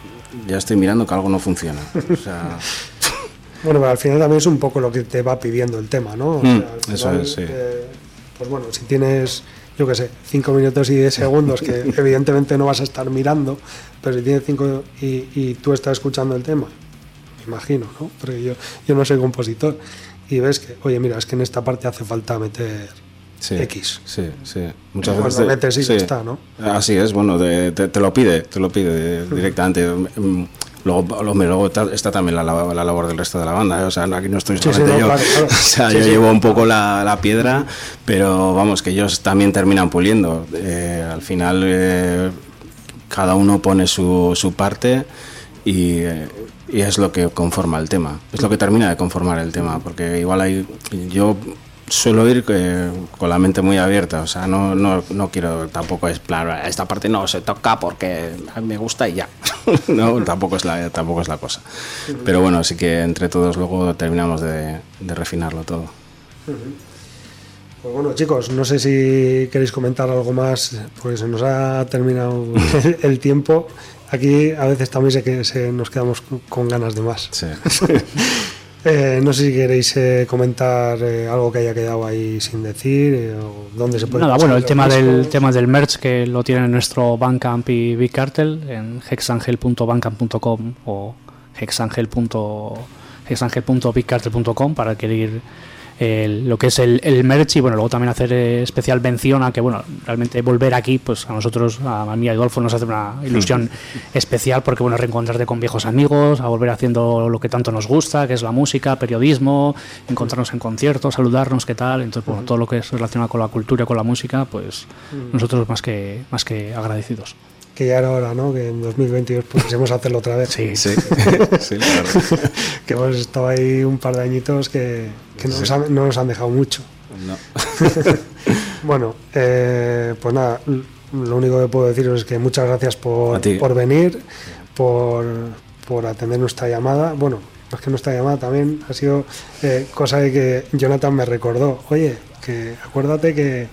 ya estoy mirando que algo no funciona. O sea... Bueno, pero al final también es un poco lo que te va pidiendo el tema, ¿no? Mm, eso es, sí. Eh, pues bueno, si tienes, yo qué sé, cinco minutos y diez segundos, que evidentemente no vas a estar mirando, pero si tienes cinco y, y tú estás escuchando el tema, me imagino, ¿no? Porque yo, yo no soy compositor, y ves que, oye, mira, es que en esta parte hace falta meter X. Sí, sí. Muchas veces. metes y sí. está, ¿no? Así es, bueno, te, lo pide, te lo pide directamente. Luego, luego está, también la, la, labor del resto de la banda, ¿eh? o sea, aquí no estoy solamente yo. O sea, yo llevo un poco la, la, piedra, pero vamos, que ellos también terminan puliendo. Eh, al final, eh, cada uno pone su, su parte y, y, es lo que conforma el tema. Es lo que termina de conformar el tema, porque igual hay. Yo suelo ir eh, con la mente muy abierta, o sea, no, no, no quiero tampoco es plan, esta parte no se toca porque me gusta y ya. no, tampoco es la tampoco es la cosa. Pero bueno, sí que entre todos luego terminamos de, de refinarlo todo. Pues bueno, chicos, no sé si queréis comentar algo más, porque se nos ha terminado el tiempo. Aquí a veces también sé que se nos quedamos con ganas de más. Sí. Eh, no sé si queréis eh, comentar eh, algo que haya quedado ahí sin decir o dónde se puede. Nada, bueno, el tema del tema del merch que lo tienen en nuestro Bandcamp y Big Cartel en hexangel.bandcamp.com o hexangel.bigcartel.com para adquirir lo que es el, el, merch y bueno, luego también hacer eh, especial mención a que bueno, realmente volver aquí, pues a nosotros, a mí y a Adolfo nos hace una ilusión especial porque bueno, reencontrarte con viejos amigos, a volver haciendo lo que tanto nos gusta, que es la música, periodismo, encontrarnos en conciertos, saludarnos, qué tal, entonces bueno, todo lo que es relacionado con la cultura con la música, pues nosotros más que, más que agradecidos que ya era hora, ¿no? Que en 2022 pudiésemos hacerlo otra vez. Sí, sí, sí claro. que hemos estado ahí un par de añitos que, que no, nos han, no, nos han, dejado mucho. No. bueno, eh, pues nada, lo único que puedo deciros es que muchas gracias por, por venir, por, por atender nuestra llamada. Bueno, más que nuestra llamada también ha sido eh, cosa de que Jonathan me recordó, oye, que acuérdate que,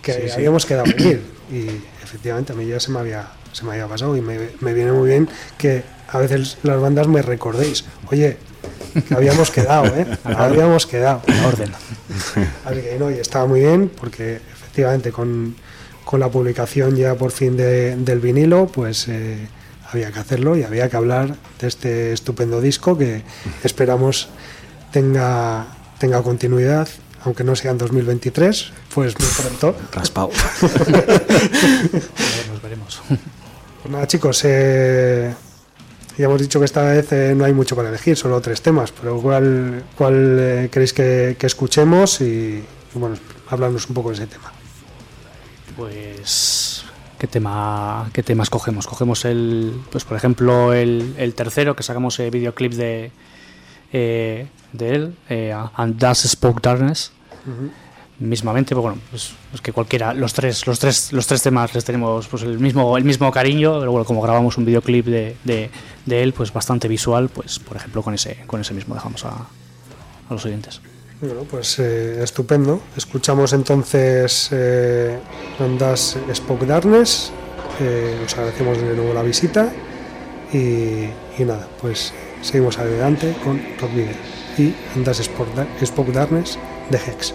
que sí, habíamos quedado venir y efectivamente a mí ya se me había, se me había pasado y me, me viene muy bien que a veces las bandas me recordéis, oye, que habíamos quedado, ¿eh? habíamos quedado. orden. Así que no, y estaba muy bien porque efectivamente con, con la publicación ya por fin de, del vinilo, pues eh, había que hacerlo y había que hablar de este estupendo disco que esperamos tenga, tenga continuidad aunque no sea en 2023, pues muy pronto. Raspado. Nos veremos. Pues nada, chicos, eh, ya hemos dicho que esta vez eh, no hay mucho para elegir, solo tres temas, pero ¿cuál, cuál eh, queréis que, que, escuchemos? Y, y, bueno, hablarnos un poco de ese tema. Pues, ¿qué tema, qué tema escogemos? Cogemos el, pues por ejemplo, el, el tercero, que sacamos el videoclip de, eh, de él, eh, And Does Spoke Darkness. Uh -huh. mismamente, pues bueno, pues, pues, que cualquiera, los tres, los tres, los tres temas les tenemos pues el mismo, el mismo cariño, pero bueno, como grabamos un videoclip de, de, de él, pues bastante visual, pues por ejemplo con ese, con ese mismo dejamos a, a los oyentes. Bueno, pues eh, estupendo. Escuchamos entonces eh, Andas Spoke Darkness. Eh, os agradecemos de nuevo la visita. Y, y nada, pues seguimos adelante con Video y Andas Spoke Darkness de Hex.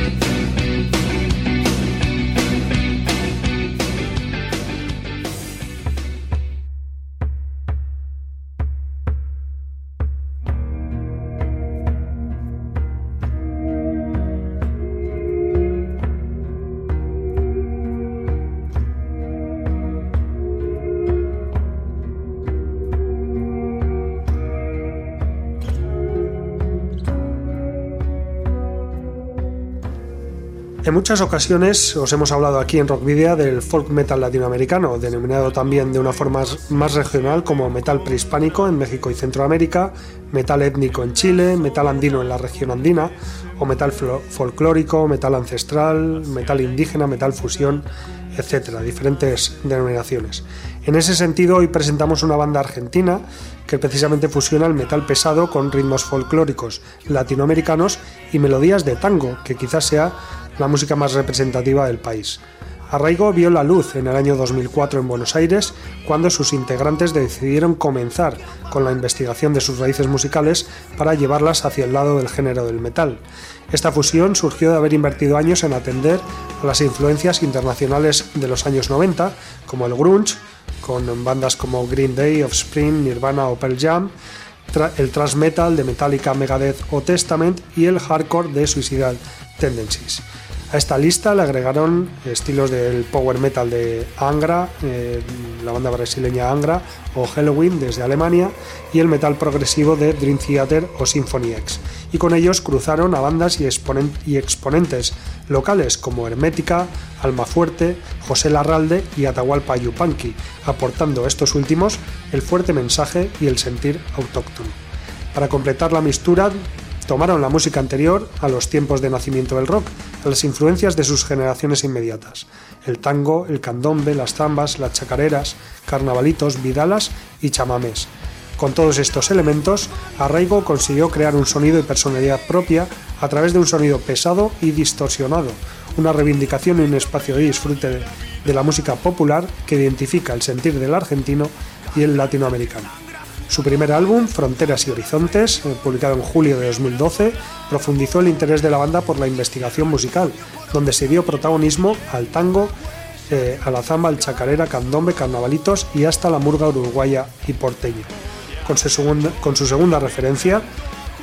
En muchas ocasiones os hemos hablado aquí en Rock Video del folk metal latinoamericano, denominado también de una forma más regional como metal prehispánico en México y Centroamérica, metal étnico en Chile, metal andino en la región andina, o metal folclórico, metal ancestral, metal indígena, metal fusión, etcétera, diferentes denominaciones. En ese sentido, hoy presentamos una banda argentina que precisamente fusiona el metal pesado con ritmos folclóricos latinoamericanos y melodías de tango, que quizás sea la música más representativa del país. Arraigo vio la luz en el año 2004 en Buenos Aires cuando sus integrantes decidieron comenzar con la investigación de sus raíces musicales para llevarlas hacia el lado del género del metal. Esta fusión surgió de haber invertido años en atender a las influencias internacionales de los años 90, como el grunge, con bandas como Green Day, Offspring, Nirvana o Pearl Jam, el thrash metal de Metallica, Megadeth o Testament y el hardcore de Suicidal Tendencies. A esta lista le agregaron estilos del power metal de Angra, eh, la banda brasileña Angra, o Halloween desde Alemania, y el metal progresivo de Dream Theater o Symphony X. Y con ellos cruzaron a bandas y, exponentes locales como Hermética, Almafuerte, José Larralde y Atahualpa Yupanqui, aportando estos últimos el fuerte mensaje y el sentir autóctono. Para completar la mistura, tomaron la música anterior a los tiempos de nacimiento del rock, a las influencias de sus generaciones inmediatas, el tango, el candombe, las zambas, las chacareras, carnavalitos, vidalas y chamamés. Con todos estos elementos, Arraigo consiguió crear un sonido y personalidad propia a través de un sonido pesado y distorsionado, una reivindicación y un espacio de disfrute de, la música popular que identifica el sentir del argentino y el latinoamericano. Su primer álbum, Fronteras y Horizontes, eh, publicado en julio de 2012, profundizó el interés de la banda por la investigación musical, donde se dio protagonismo al tango, eh, a la zamba, al chacarera, candombe, carnavalitos y hasta la murga uruguaya y porteña. Con su segunda, con su segunda referencia,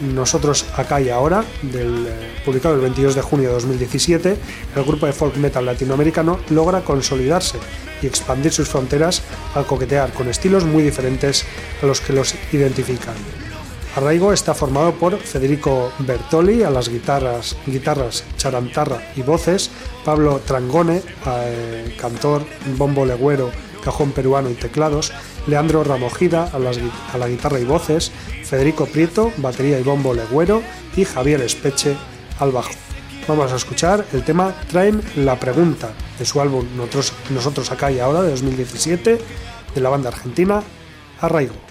nosotros acá y ahora, del, eh, publicado el 22 de junio de 2017, el grupo de folk metal latinoamericano logra consolidarse y expandir sus fronteras al coquetear con estilos muy diferentes a los que los identifican. Arraigo está formado por Federico Bertoli a las guitarras, guitarras, charantarra y voces, Pablo Trangone, eh, cantor, bombo legüero, cajón peruano y teclados, Leandro Ramojida a, la guitarra y voces, Federico Prieto, batería y bombo legüero y Javier Espeche al bajo. Vamos a escuchar el tema Traen la Pregunta de su álbum Nosotros, Nosotros Acá y Ahora de 2017 de la banda argentina Arraigo.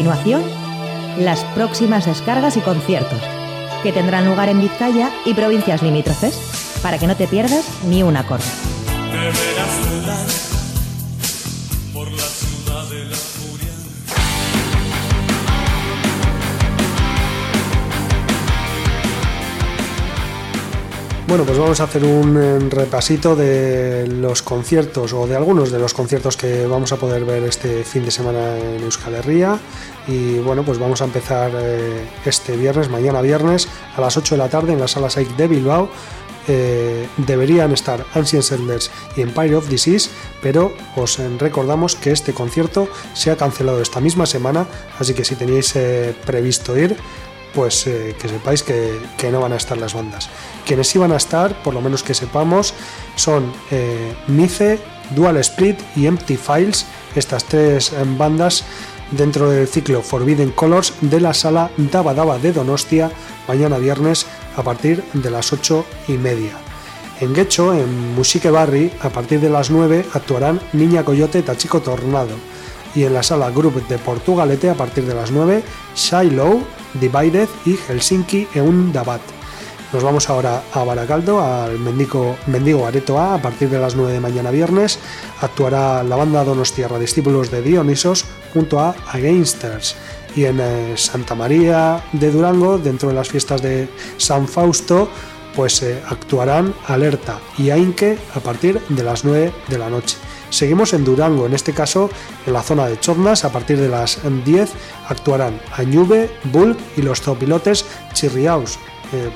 Continuación, las próximas descargas y conciertos, que tendrán lugar en Vizcaya y provincias limítrofes, para que no te pierdas ni un acorde. Bueno, pues vamos a hacer un eh, repasito de los conciertos o de algunos de los conciertos que vamos a poder ver este fin de semana en Euskal Herria. Y bueno, pues vamos a empezar eh, este viernes, mañana viernes, a las 8 de la tarde en la sala SAIC de Bilbao. Eh, deberían estar Ancient Settlers y Empire of Disease, pero os recordamos que este concierto se ha cancelado esta misma semana, así que si tenéis eh, previsto ir, pues eh, que sepáis que, que no van a estar las bandas. Quienes iban a estar, por lo menos que sepamos, son Nice, Dual Split y Empty Files, estas tres eh, bandas dentro del ciclo Forbidden Colors de la sala Daba Daba de Donostia, mañana viernes a partir de las 8 y media. En Guecho, en Musique Barri, a partir de las 9 actuarán Niña Coyote Tachico Tornado. Y en la sala Group de Portugalete, a partir de las 9, Shiloh, Divided y Helsinki Eun Dabat. Nos vamos ahora a Baracaldo, al Mendigo, Mendigo Areto A, partir de las 9 de mañana viernes. Actuará la banda Donostierra Discípulos de Dionisos junto a Againsters. Y en eh, Santa María de Durango, dentro de las fiestas de San Fausto, pues eh, actuarán Alerta y Ainque a partir de las 9 de la noche. Seguimos en Durango, en este caso en la zona de Chornas, a partir de las 10 actuarán Añube, Bull y los zopilotes Chirriaus.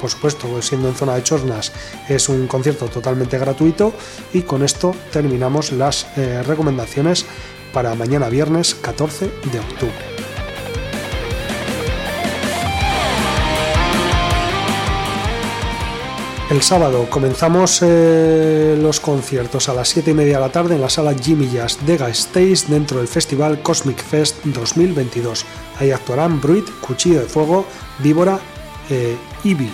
Por supuesto, pues siendo en zona de Chornas, es un concierto totalmente gratuito y con esto terminamos las eh, recomendaciones para mañana viernes 14 de octubre. El sábado comenzamos eh, los conciertos a las 7 y media de la tarde en la sala Jimmy Jazz de Gasteiz dentro del festival Cosmic Fest 2022. Ahí actuarán Bruit, Cuchillo de Fuego, Víbora, eh, Ibi.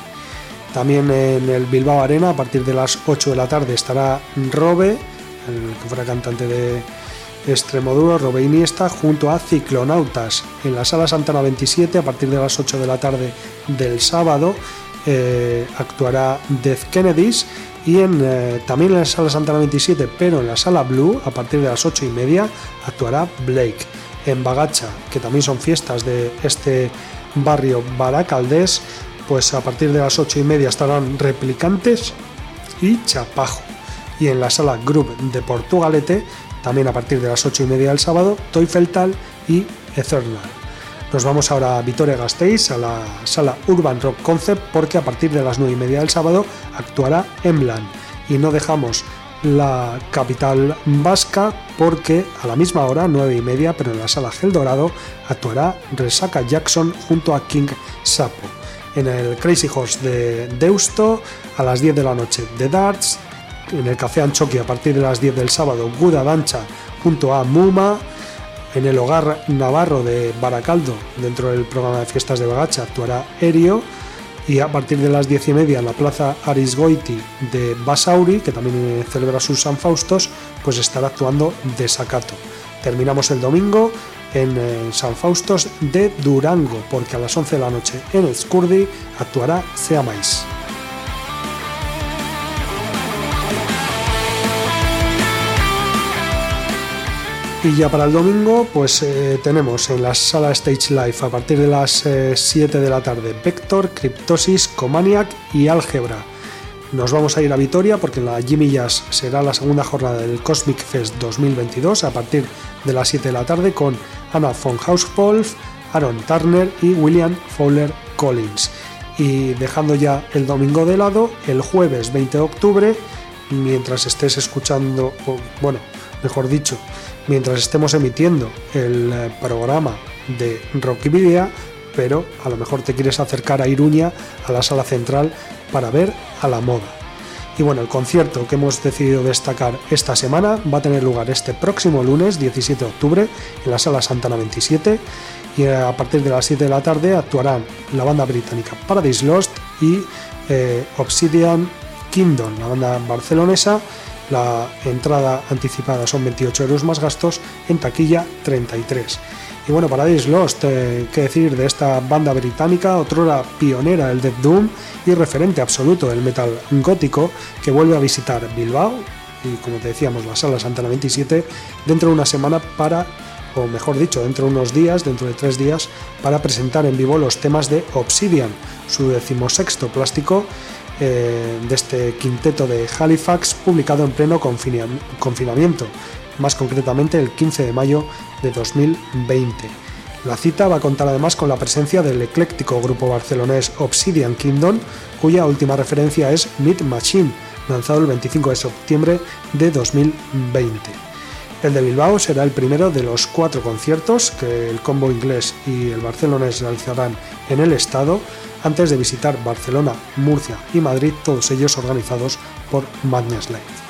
También en el Bilbao Arena a partir de las 8 de la tarde estará Robe, el que fuera cantante de Extremoduro, Robe Iniesta, junto a Ciclonautas. En la sala Santana 27 a partir de las 8 de la tarde del sábado eh, actuará Death Kennedys y en, eh, también en la sala Santana 27, pero en la sala Blue, a partir de las 8 y media, actuará Blake. En Bagacha, que también son fiestas de este barrio baracaldés, pues a partir de las 8 y media estarán Replicantes y Chapajo. Y en la sala Group de Portugalete, también a partir de las 8 y media del sábado, Toifeltal y Eternal. Nos vamos ahora a Vitoria Gasteiz, a la sala Urban Rock Concept, porque a partir de las 9 y media del sábado actuará Emblan. Y no dejamos la capital vasca porque a la misma hora, 9 y media, pero en la sala Gel Dorado, actuará Resaca Jackson junto a King Sapo. En el Crazy Horse de Deusto, a las 10 de la noche, The Darts. En el Café Anchoqui, a partir de las 10 del sábado, Guda Dancha junto a Muma en el hogar navarro de Baracaldo, dentro del programa de fiestas de Bagacha, actuará Erio. Y a partir de las diez y media en la plaza Arisgoiti de Basauri, que también celebra sus San Faustos, pues estará actuando Desacato. Terminamos el domingo en eh, San Faustos de Durango, porque a las 11 de la noche en Escurdi actuará Seamais. Y ya para el domingo, pues eh, tenemos en la sala Stage Life a partir de las eh, 7 de la tarde Vector, Cryptosis, Comaniac y Álgebra. nos vamos a ir a Vitoria porque la Jimmy Jazz será la segunda jornada del Cosmic Fest 2022 a partir de las 7 de la tarde con Anna von Hauspolf, Aaron Turner y William Fowler Collins. Y dejando ya el domingo de lado, el jueves 20 de octubre, mientras estés escuchando, o, bueno, mejor dicho, mientras estemos emitiendo el eh, programa de Rockividia, pero a lo mejor te quieres acercar a Iruña, a la sala central, para ver a la moda. Y bueno, el concierto que hemos decidido destacar esta semana va a tener lugar este próximo lunes 17 de octubre en la sala Santana 27 y a partir de las 7 de la tarde actuarán la banda británica Paradise Lost y eh, Obsidian Kingdom, la banda barcelonesa. La entrada anticipada son 28 euros más gastos, en taquilla 33. Y bueno, Paradise Lost, eh, qué decir de esta banda británica, otrora pionera del Death Doom y referente absoluto del metal gótico, que vuelve a visitar Bilbao y como te decíamos, la sala Santana 27 dentro de una semana para, o mejor dicho, dentro de unos días, dentro de tres días, para presentar en vivo los temas de Obsidian, su decimosexto plástico eh, de este quinteto de Halifax publicado en pleno confina- confinamiento, más concretamente el 15 de mayo de 2020. La cita va a contar además con la presencia del ecléctico grupo barcelonés Obsidian Kingdom, cuya última referencia es Meat Machine, lanzado el 25 de septiembre de 2020. El de Bilbao será el primero de los cuatro conciertos que el combo inglés y el barcelonés realizarán en el estado antes de visitar Barcelona, Murcia y Madrid, todos ellos organizados por Madness Live.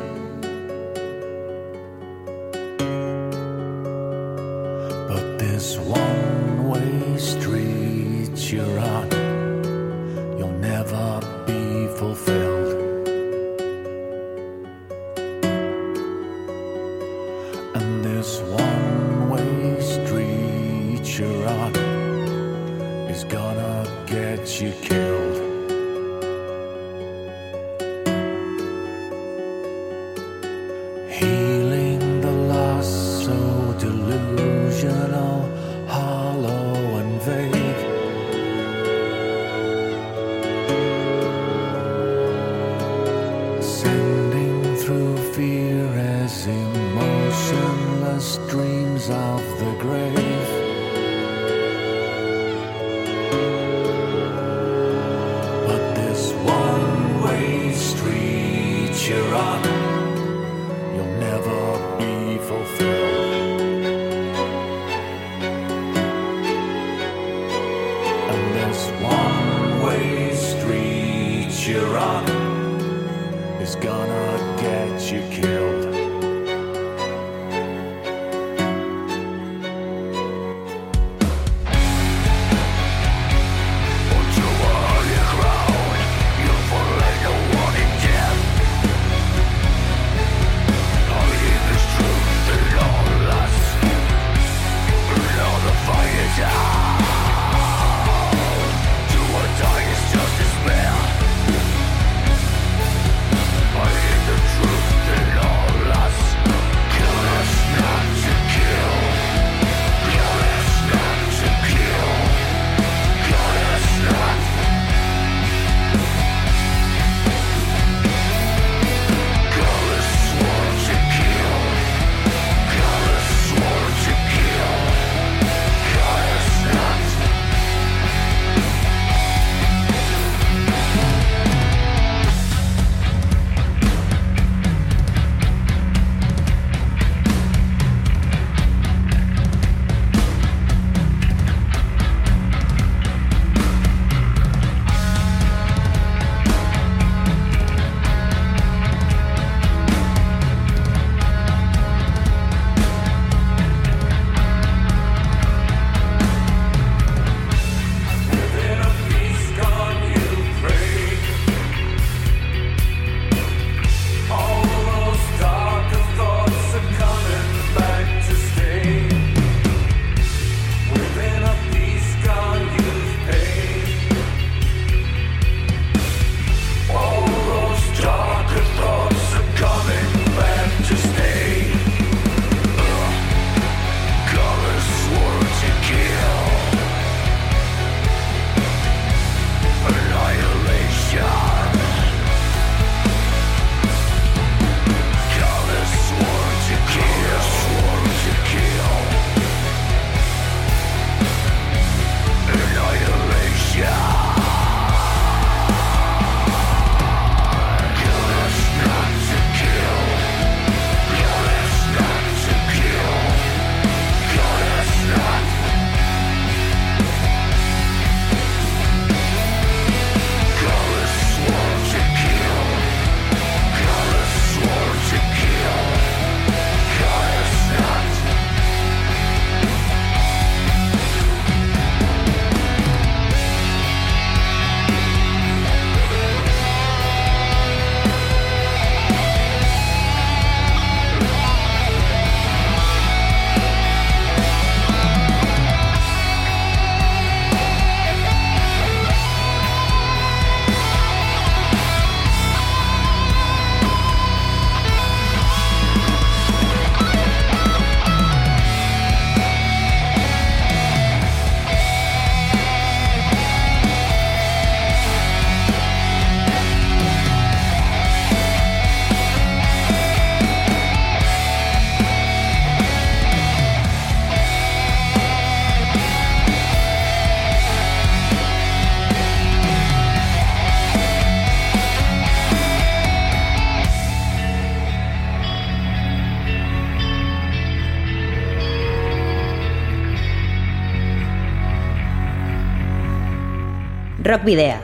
Rock Video.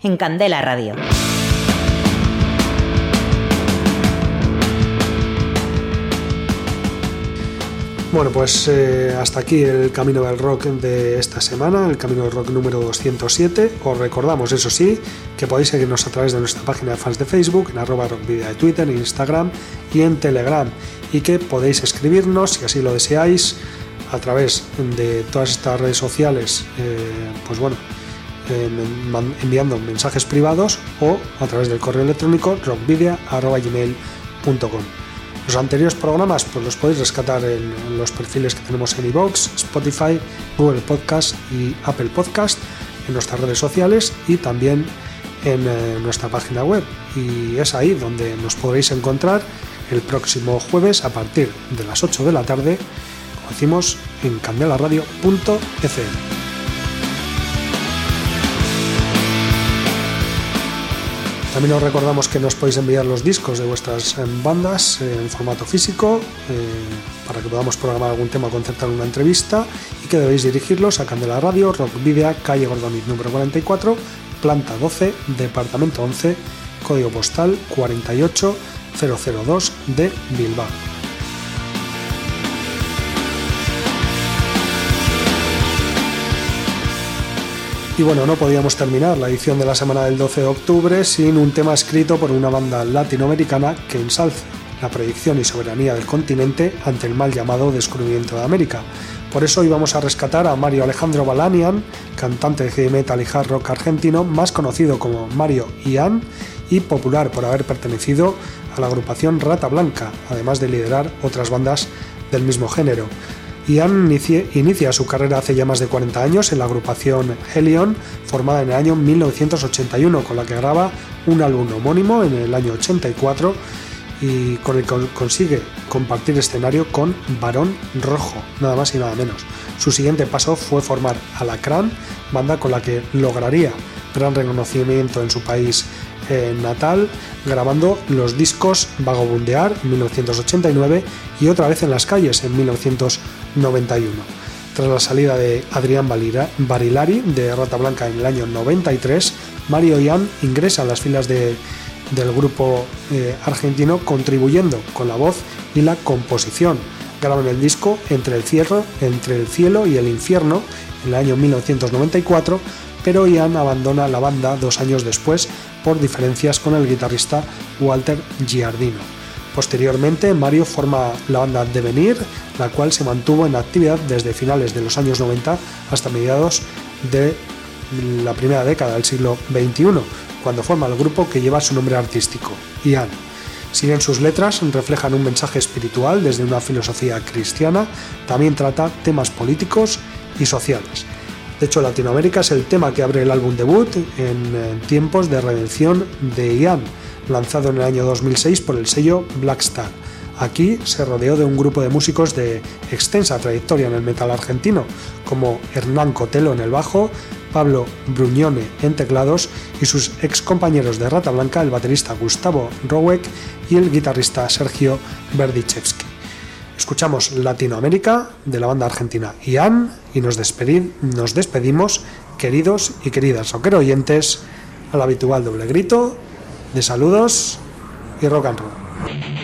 En Candela Radio. Bueno, pues eh, hasta aquí el Camino del Rock de esta semana, el Camino del Rock número 207. Os recordamos, eso sí, que podéis seguirnos a través de nuestra página de fans de Facebook, en arroba rockvidia de Twitter, en Instagram y en Telegram. Y que podéis escribirnos, si así lo deseáis, a través de todas estas redes sociales, eh, pues bueno, enviando mensajes privados o a través del correo electrónico rockvidia.gmail.com. Los anteriores programas pues los podéis rescatar en, en los perfiles que tenemos en iVoox, Spotify, Google Podcast y Apple Podcast, en nuestras redes sociales y también en eh, nuestra página web. Y es ahí donde nos podréis encontrar el próximo jueves a partir de las 8 de la tarde, como decimos, en candelaradio.fm. También os recordamos que nos podéis enviar los discos de vuestras eh, bandas eh, en formato físico eh, para que podamos programar algún tema o concertar una entrevista y que debéis dirigirlos a Candela Radio, Rock Video, calle Gordoniz número 44, planta 12, departamento 11, código postal 48002 de Bilbao. Y bueno, no podíamos terminar la edición de la semana del 12 de octubre sin un tema escrito por una banda latinoamericana que ensalza la predicción y soberanía del continente ante el mal llamado descubrimiento de América. Por eso hoy vamos a rescatar a Mario Alejandro Balanian, cantante de heavy metal y hard rock argentino, más conocido como Mario Ian y popular por haber pertenecido a la agrupación Rata Blanca, además de liderar otras bandas del mismo género. Ian inicia su carrera hace ya más de 40 años en la agrupación Helion, formada en el año 1981, con la que graba un álbum homónimo en el año 84 y con el que consigue compartir escenario con Barón Rojo, nada más y nada menos. Su siguiente paso fue formar Alacrán, banda con la que lograría gran reconocimiento en su país natal, grabando los discos Vagabundear en 1989 y otra vez en las calles en 1991. Tras la salida de Adrián Barilari de Rata Blanca en el año 93, Mario Ian ingresa en las filas de- del grupo eh, argentino contribuyendo con la voz y la composición. Graban el disco Entre el, cielo, Entre el cielo y el infierno en el año 1994, pero Ian abandona la banda dos años después por diferencias con el guitarrista Walter Giardino. Posteriormente, Mario forma la banda Devenir, la cual se mantuvo en actividad desde finales de los años 90 hasta mediados de la primera década del siglo XXI, cuando forma el grupo que lleva su nombre artístico, Ian. Si bien sus letras reflejan un mensaje espiritual desde una filosofía cristiana, también trata temas políticos y sociales. De hecho, Latinoamérica es el tema que abre el álbum debut en tiempos de redención de Ian, lanzado en el año 2006 por el sello Black Star. Aquí se rodeó de un grupo de músicos de extensa trayectoria en el metal argentino, como Hernán Cotelo en el bajo, Pablo Bruñone en teclados y sus ex compañeros de Rata Blanca, el baterista Gustavo Rowek y el guitarrista Sergio Berdichevsky. Escuchamos Latinoamérica de la banda argentina Ian y nos, nos despedimos, queridos y queridas rocker oyentes, al habitual doble grito de saludos y rock and roll.